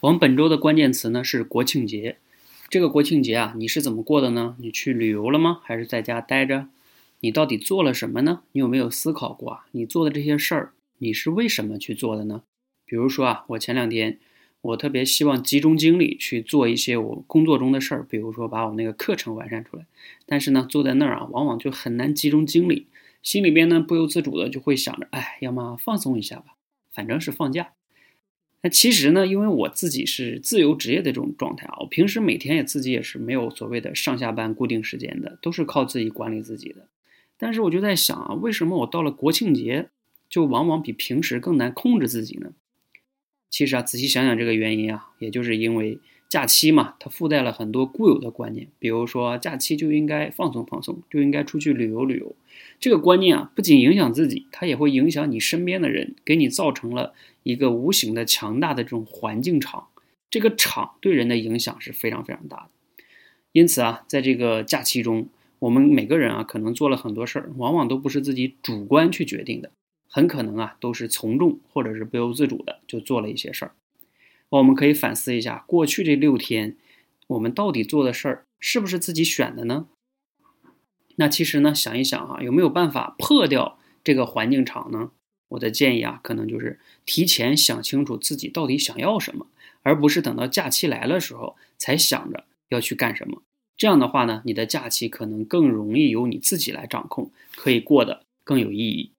我们本周的关键词呢是国庆节。这个国庆节啊，你是怎么过的呢？你去旅游了吗？还是在家待着？你到底做了什么呢？你有没有思考过啊？你做的这些事儿，你是为什么去做的呢？比如说啊，我前两天我特别希望集中精力去做一些我工作中的事儿，比如说把我那个课程完善出来。但是呢，坐在那儿啊，往往就很难集中精力，心里边呢不由自主的就会想着，哎，要么放松一下吧，反正是放假。那其实呢，因为我自己是自由职业的这种状态啊，我平时每天也自己也是没有所谓的上下班固定时间的，都是靠自己管理自己的。但是我就在想啊，为什么我到了国庆节就往往比平时更难控制自己呢？其实啊，仔细想想这个原因啊，也就是因为假期嘛，它附带了很多固有的观念，比如说假期就应该放松放松，就应该出去旅游旅游。这个观念啊，不仅影响自己，它也会影响你身边的人，给你造成了。一个无形的强大的这种环境场，这个场对人的影响是非常非常大的。因此啊，在这个假期中，我们每个人啊，可能做了很多事儿，往往都不是自己主观去决定的，很可能啊，都是从众或者是不由自主的就做了一些事儿。我们可以反思一下，过去这六天，我们到底做的事儿是不是自己选的呢？那其实呢，想一想啊，有没有办法破掉这个环境场呢？我的建议啊，可能就是提前想清楚自己到底想要什么，而不是等到假期来了时候才想着要去干什么。这样的话呢，你的假期可能更容易由你自己来掌控，可以过得更有意义。